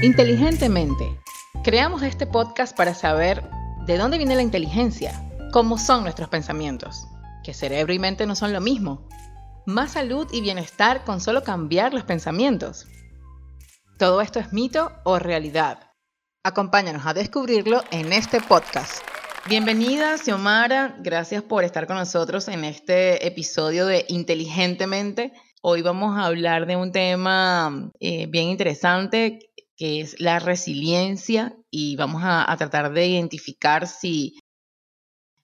Inteligentemente. Creamos este podcast para saber de dónde viene la inteligencia, cómo son nuestros pensamientos, que cerebro y mente no son lo mismo. Más salud y bienestar con solo cambiar los pensamientos. ¿Todo esto es mito o realidad? Acompáñanos a descubrirlo en este podcast. Bienvenida, Xiomara. Gracias por estar con nosotros en este episodio de Inteligentemente. Hoy vamos a hablar de un tema eh, bien interesante que es la resiliencia y vamos a, tratar de identificar si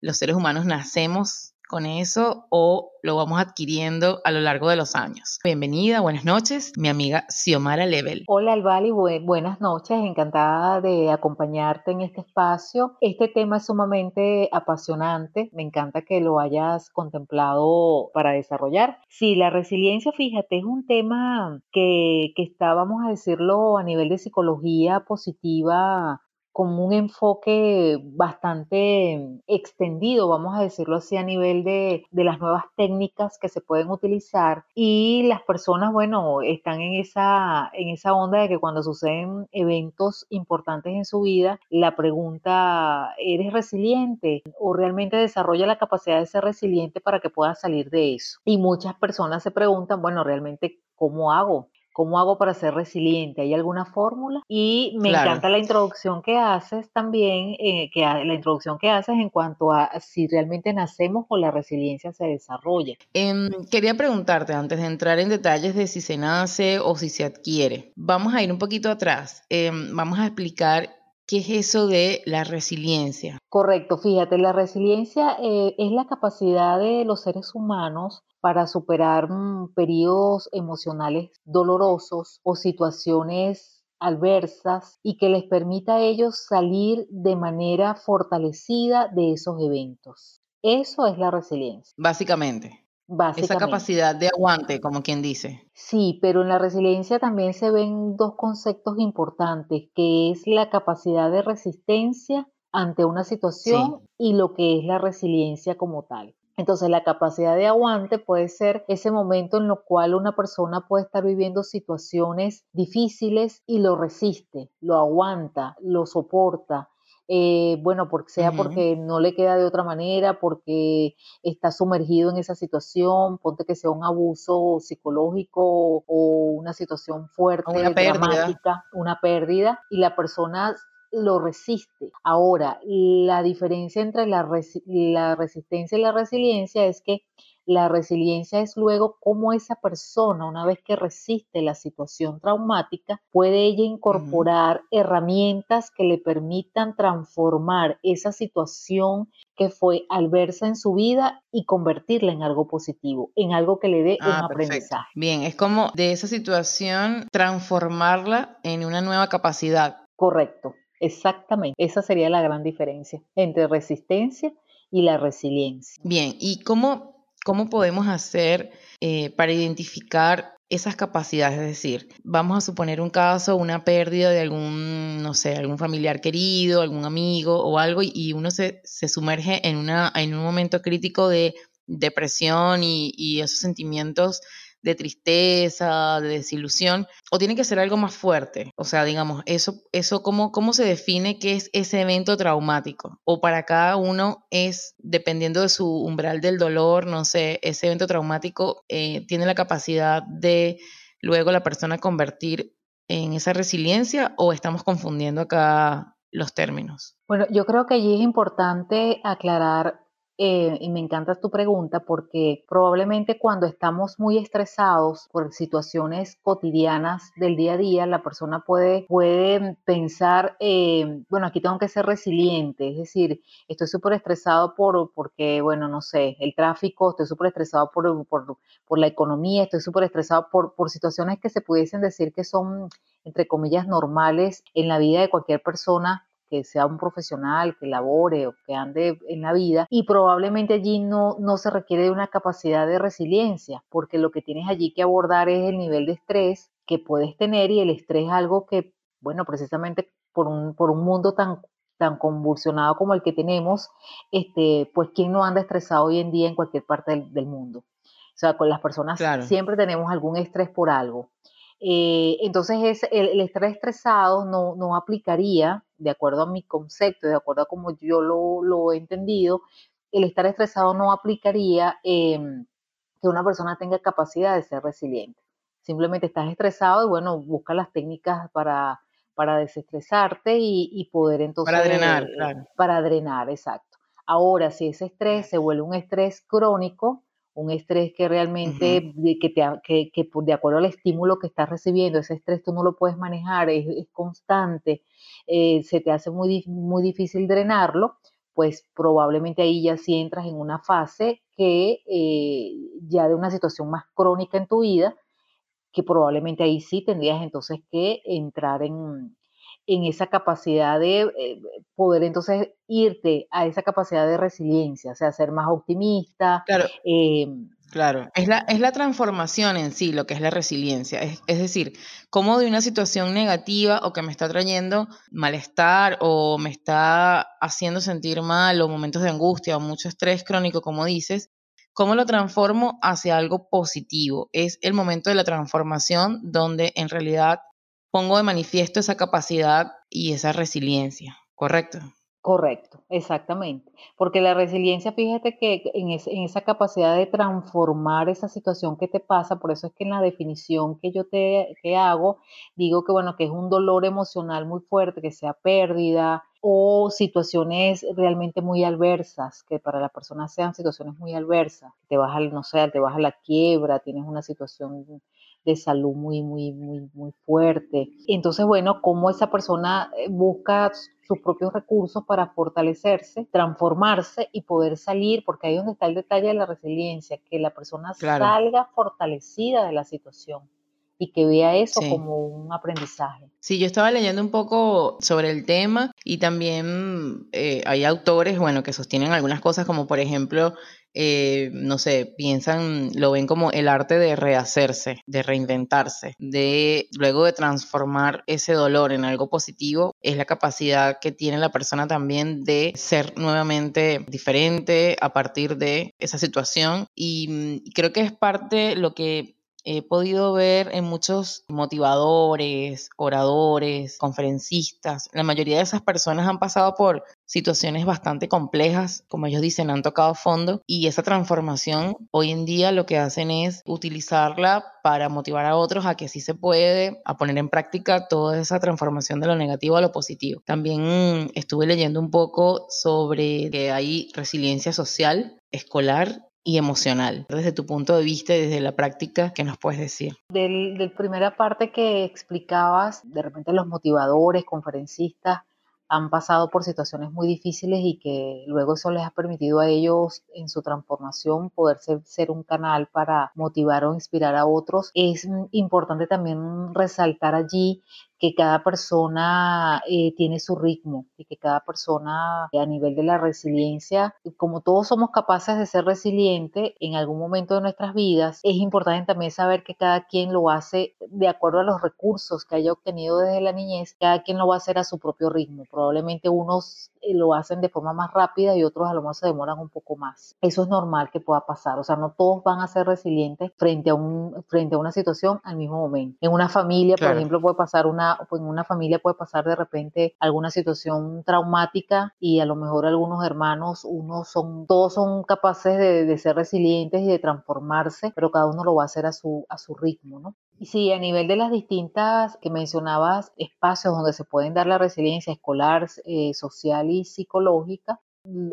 los seres humanos nacemos con eso o lo vamos adquiriendo a lo largo de los años. Bienvenida, buenas noches, mi amiga Xiomara Level. Hola Albali, buenas noches, encantada de acompañarte en este espacio. Este tema es sumamente apasionante, me encanta que lo hayas contemplado para desarrollar. Sí, la resiliencia, fíjate, es un tema que, que está, vamos a decirlo, a nivel de psicología positiva con un enfoque bastante extendido, vamos a decirlo así, a nivel de, las nuevas técnicas que se pueden utilizar. Y las personas, bueno, están en esa, en esa onda de que cuando suceden eventos importantes en su vida, la pregunta, ¿eres resiliente? ¿O realmente desarrolla la capacidad de ser resiliente para que puedas salir de eso? Y muchas personas se preguntan, bueno, realmente, ¿cómo hago? ¿Cómo hago para ser resiliente? ¿Hay alguna fórmula? Y me encanta la introducción que haces también, eh, que la introducción que haces en cuanto a si realmente nacemos o la resiliencia se desarrolla. Em, quería preguntarte, antes de entrar en detalles de si se nace o si se adquiere, vamos a ir un poquito atrás. Em, vamos a explicar ¿Qué es eso de la resiliencia? Correcto, fíjate, la resiliencia eh, es la capacidad de los seres humanos para superar mm, periodos emocionales dolorosos o situaciones adversas y que les permita a ellos salir de manera fortalecida de esos eventos. Eso es la resiliencia. Básicamente. Esa capacidad de aguante, como quien dice. Sí, pero en la resiliencia también se ven dos conceptos importantes, que es la capacidad de resistencia ante una situación y lo que es la resiliencia como tal. Entonces, la capacidad de aguante puede ser ese momento en lo cual una persona puede estar viviendo situaciones difíciles y lo resiste, lo aguanta, lo soporta, eh, bueno, porque sea porque no le queda de otra manera, porque está sumergido en esa situación, ponte que sea un abuso psicológico o una situación fuerte, una dramática, una pérdida, y la persona lo resiste. Ahora, la diferencia entre la, la resistencia y la resiliencia es que la resiliencia es luego cómo esa persona, una vez que resiste la situación traumática, puede ella incorporar herramientas que le permitan transformar esa situación que fue adversa en su vida y convertirla en algo positivo, en algo que le dé un ah, aprendizaje. Bien, es como de esa situación transformarla en una nueva capacidad. Correcto, exactamente. Esa sería la gran diferencia entre resistencia y la resiliencia. Bien, ¿y cómo ¿Cómo podemos hacer eh, para identificar esas capacidades? Es decir, vamos a suponer un caso, una pérdida de algún, no sé, algún familiar querido, algún amigo o algo, y uno se, se sumerge en, una, en un momento crítico de depresión y, y esos sentimientos de tristeza, de desilusión, o tiene que ser algo más fuerte. O sea, digamos, eso, eso cómo, cómo se define qué es ese evento traumático. O para cada uno es, dependiendo de su umbral del dolor, no sé, ese evento traumático eh, tiene la capacidad de luego la persona convertir en esa resiliencia o estamos confundiendo acá los términos? Bueno, yo creo que allí es importante aclarar eh, y me encanta tu pregunta porque probablemente cuando estamos muy estresados por situaciones cotidianas del día a día, la persona puede, puede pensar, eh, bueno, aquí tengo que ser resiliente, es decir, estoy súper estresado por, porque, bueno, no sé, el tráfico, estoy súper estresado por, por, por, la economía, estoy súper estresado por, por situaciones que se pudiesen decir que son, entre comillas, normales en la vida de cualquier persona que sea un profesional, que labore o que ande en la vida y probablemente allí no, no se requiere de una capacidad de resiliencia, porque lo que tienes allí que abordar es el nivel de estrés que puedes tener y el estrés es algo que, bueno, precisamente por un, por un mundo tan tan convulsionado como el que tenemos, este, pues quién no anda estresado hoy en día en cualquier parte del, mundo. O sea, con las personas siempre tenemos algún estrés por algo. Eh, entonces el, estrés estresado no, no, aplicaría, de acuerdo a mi concepto, de acuerdo a como yo lo, he entendido, el estar estresado no aplicaría em, que una persona tenga capacidad de ser resiliente. Simplemente estás estresado y bueno, busca las técnicas para, para desestresarte y, poder entonces... Para drenar, claro. Para drenar, exacto. Ahora, si ese estrés se vuelve un estrés crónico, un estrés que realmente, que, te, que, que, de acuerdo al estímulo que estás recibiendo, ese estrés tú no lo puedes manejar, es, constante, eh, se te hace muy, muy difícil drenarlo, pues probablemente ahí ya sí entras en una fase que eh, ya de una situación más crónica en tu vida, que probablemente ahí sí tendrías entonces que entrar en, en esa capacidad de eh, poder entonces irte a esa capacidad de resiliencia, o sea, ser más optimista. Claro. Em, claro, es la, es la transformación en sí lo que es la resiliencia. Es, es, decir, cómo de una situación negativa o que me está trayendo malestar o me está haciendo sentir mal o momentos de angustia o mucho estrés crónico, como dices, cómo lo transformo hacia algo positivo. Es el momento de la transformación donde en realidad pongo de manifiesto esa capacidad y esa resiliencia, ¿correcto? Correcto, exactamente. Porque la resiliencia, fíjate que en, esa capacidad de transformar esa situación que te pasa, por eso es que en la definición que yo te que hago, digo que bueno, que es un dolor emocional muy fuerte, que sea pérdida o situaciones realmente muy adversas, que para la persona sean situaciones muy adversas, te vas a, no sé, te vas a la quiebra, tienes una situación de salud muy, muy, muy, muy fuerte. Entonces, bueno, cómo esa persona eh, busca sus propios recursos para fortalecerse, transformarse y poder salir, porque ahí es donde está el detalle de la resiliencia, que la persona salga fortalecida de la situación y que vea eso como un aprendizaje. Sí, yo estaba leyendo un poco sobre el tema y también eh, hay autores, bueno, que sostienen algunas cosas como por ejemplo eh, no sé, piensan, lo ven como el arte de rehacerse, de reinventarse, de luego de transformar ese dolor en algo positivo, es la capacidad que tiene la persona también de ser nuevamente diferente a partir de esa situación y mm, creo que es parte lo que he podido ver en muchos motivadores, oradores, conferencistas. La mayoría de esas personas han pasado por situaciones bastante complejas, como ellos dicen, han tocado fondo y esa transformación hoy en día lo que hacen es utilizarla para motivar a otros a que sí se puede, a poner en práctica toda esa transformación de lo negativo a lo positivo. También estuve leyendo un poco sobre que hay resiliencia social escolar y emocional. Desde tu punto de vista y desde la práctica, ¿qué nos puedes decir? Del, del primera parte que explicabas, de repente los motivadores, conferencistas, han pasado por situaciones muy difíciles y que luego eso les ha permitido a ellos en su transformación poder ser, ser, un canal para motivar o inspirar a otros. Es importante también resaltar allí que cada persona eh, tiene su ritmo y que cada persona a nivel de la resiliencia, como todos somos capaces de ser resilientes en algún momento de nuestras vidas, es importante también saber que cada quien lo hace de acuerdo a los recursos que haya obtenido desde la niñez, cada quien lo va a hacer a su propio ritmo. Probablemente unos eh, lo hacen de forma más rápida y otros a lo mejor se demoran un poco más. Eso es normal que pueda pasar, o sea, no todos van a ser resilientes frente a, un, frente a una situación al mismo momento. En una familia, por ejemplo, puede pasar una, pues en una familia puede pasar de repente alguna situación traumática y a lo mejor algunos hermanos, unos son, todos son capaces de, ser resilientes y de transformarse, pero cada uno lo va a hacer a su, a su ritmo, ¿no? Y sí, a nivel de las distintas que mencionabas, espacios donde se pueden dar la resiliencia escolar, eh, social y psicológica,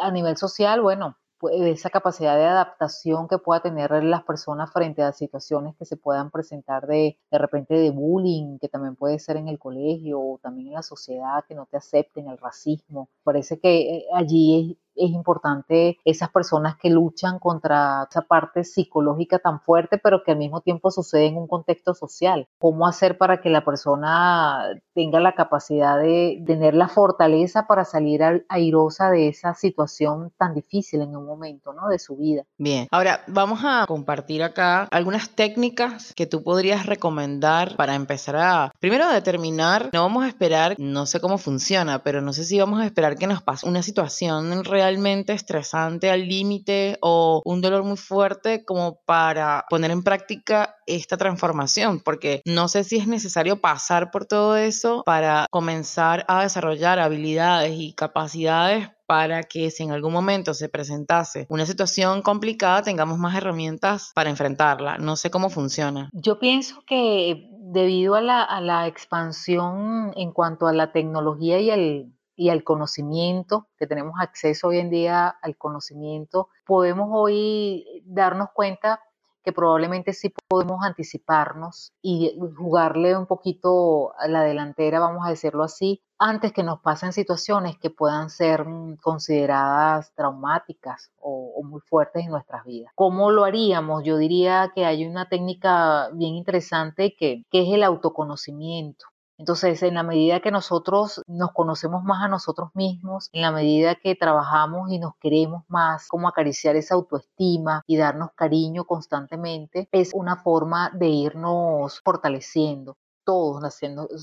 a nivel social, bueno, esa capacidad de adaptación que pueda tener las personas frente a situaciones que se puedan presentar de, de repente de bullying, que también puede ser en el colegio o también en la sociedad, que no te acepten, el racismo. Parece que eh, allí es es importante esas personas que luchan contra esa parte psicológica tan fuerte, pero que al mismo tiempo sucede en un contexto social. ¿Cómo hacer para que la persona tenga la capacidad de tener la fortaleza para salir airosa de esa situación tan difícil en un momento ¿no? de su vida? Bien, ahora vamos a compartir acá algunas técnicas que tú podrías recomendar para empezar a, primero, determinar, no vamos a esperar, no sé cómo funciona, pero no sé si vamos a esperar que nos pase una situación real realmente estresante al límite o un dolor muy fuerte como para poner en práctica esta transformación, porque no sé si es necesario pasar por todo eso para comenzar a desarrollar habilidades y capacidades para que si en algún momento se presentase una situación complicada tengamos más herramientas para enfrentarla. No sé cómo funciona. Yo pienso que debido a la, a la expansión en cuanto a la tecnología y el, y al conocimiento, que tenemos acceso hoy en día al conocimiento, podemos hoy darnos cuenta que probablemente sí podemos anticiparnos y jugarle un poquito a la delantera, vamos a decirlo así, antes que nos pasen situaciones que puedan ser mm, consideradas traumáticas o, muy fuertes en nuestras vidas. ¿Cómo lo haríamos? Yo diría que hay una técnica bien interesante que, que es el autoconocimiento. Entonces, en la medida que nosotros nos conocemos más a nosotros mismos, en la medida que trabajamos y nos queremos más, como acariciar esa autoestima y darnos cariño constantemente, es una forma de irnos fortaleciendo todos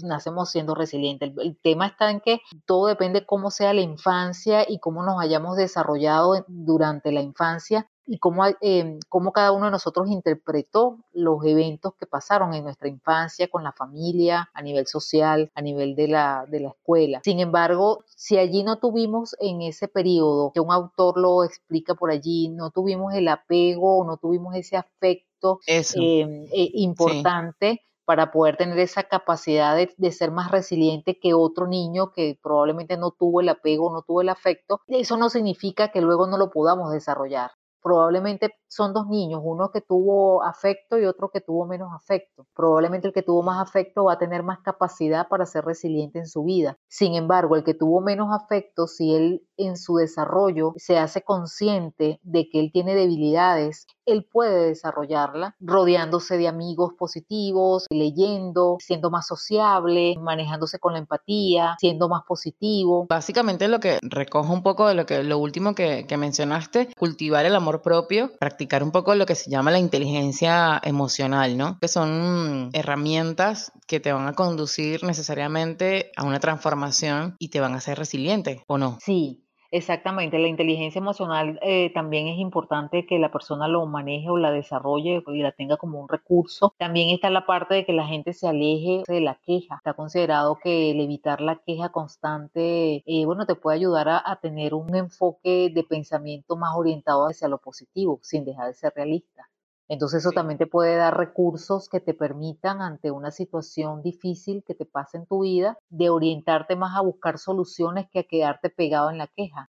nacemos siendo resilientes. El, el, tema está en que todo depende cómo sea la infancia y cómo nos hayamos desarrollado durante la infancia y cómo, eh, cómo cada uno de nosotros interpretó los eventos que pasaron en nuestra infancia con la familia, a nivel social, a nivel de la, de la escuela. Sin embargo, si allí no tuvimos en ese periodo, que un autor lo explica por allí, no tuvimos el apego, no tuvimos ese afecto eh, eh, importante, para poder tener esa capacidad de, de, ser más resiliente que otro niño que probablemente no tuvo el apego, no tuvo el afecto, eso no significa que luego no lo podamos desarrollar probablemente son dos niños, uno que tuvo afecto y otro que tuvo menos afecto. Probablemente el que tuvo más afecto va a tener más capacidad para ser resiliente en su vida. Sin embargo, el que tuvo menos afecto, si él en su desarrollo se hace consciente de que él tiene debilidades, él puede desarrollarla rodeándose de amigos positivos, leyendo, siendo más sociable, manejándose con la empatía, siendo más positivo. Básicamente lo que recojo un poco de lo que lo último que, que mencionaste, cultivar el amor propio, practicar un poco lo que se llama la inteligencia emocional, ¿no? Que son herramientas que te van a conducir necesariamente a una transformación y te van a hacer resiliente, ¿o no? Sí, Exactamente, la inteligencia emocional eh, también es importante que la persona lo maneje o la desarrolle y la tenga como un recurso. También está la parte de que la gente se aleje de la queja. Está considerado que el evitar la queja constante, eh, bueno, te puede ayudar a, a tener un enfoque de pensamiento más orientado hacia lo positivo, sin dejar de ser realista. Entonces eso también te puede dar recursos que te permitan ante una situación difícil que te pase en tu vida, de orientarte más a buscar soluciones que a quedarte pegado en la queja.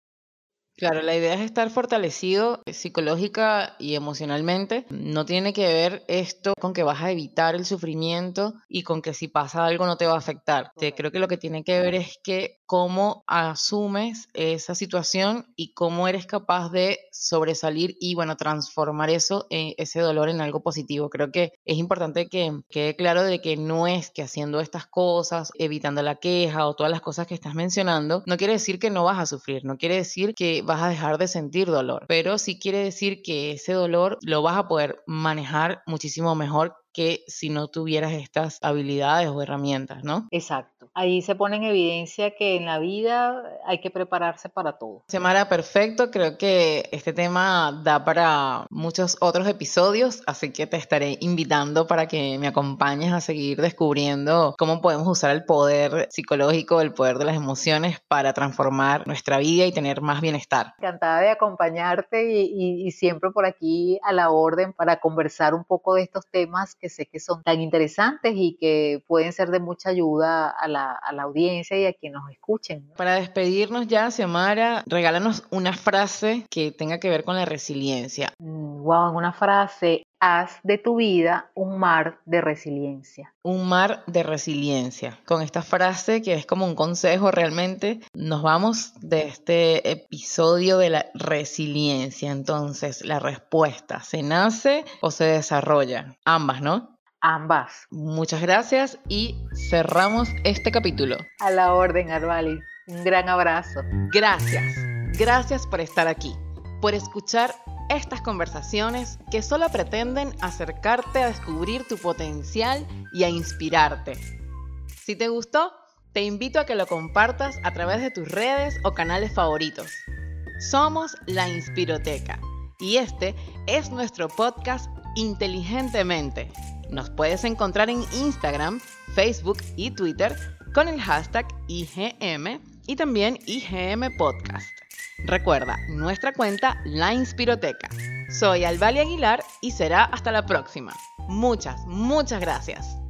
Claro, la idea es estar fortalecido psicológica y emocionalmente. No tiene que ver esto con que vas a evitar el sufrimiento y con que si pasa algo no te va a afectar. Creo que lo que tiene que ver es que cómo asumes esa situación y cómo eres capaz de sobresalir y, bueno, transformar eso, eh, ese dolor en algo positivo. Creo que es importante que quede claro de que no es que haciendo estas cosas, evitando la queja o todas las cosas que estás mencionando, no quiere decir que no vas a sufrir, no quiere decir que vas a dejar de sentir dolor, pero sí quiere decir que ese dolor lo vas a poder manejar muchísimo mejor que si no tuvieras estas habilidades o herramientas, ¿no? Exacto. Ahí se pone en evidencia que en la vida hay que prepararse para todo. Semana perfecto, creo que este tema da para muchos otros episodios, así que te estaré invitando para que me acompañes a seguir descubriendo cómo podemos usar el poder psicológico, el poder de las emociones para transformar nuestra vida y tener más bienestar. Encantada de acompañarte y, y siempre por aquí a la orden para conversar un poco de estos temas que sé que son tan interesantes y que pueden ser de mucha ayuda a la, a la audiencia y a quienes nos escuchen. Para despedirnos ya, Xiomara, regálanos una frase que tenga que ver con la resiliencia. wow, mm, una frase, haz de tu vida un mar de resiliencia. Un mar de resiliencia. Con esta frase, que es como un consejo realmente, nos vamos de este episodio de la resiliencia. Entonces, la respuesta, ¿se nace o se desarrolla? Ambas, ¿no? Ambas. Muchas gracias y cerramos este capítulo. A la orden, Arbali. Un gran abrazo. Gracias. Gracias por estar aquí, por escuchar estas conversaciones que solo pretenden acercarte a descubrir tu potencial y a inspirarte. Si te gustó, te invito a que lo compartas a través de tus redes o canales favoritos. Somos la Inspiroteca y este es nuestro podcast Inteligentemente. Nos puedes encontrar en Instagram, Facebook y Twitter con el hashtag IGM y también IGM Podcast. Recuerda nuestra cuenta La Inspiroteca. Soy Alvalia Aguilar y será hasta la próxima. Muchas, muchas gracias.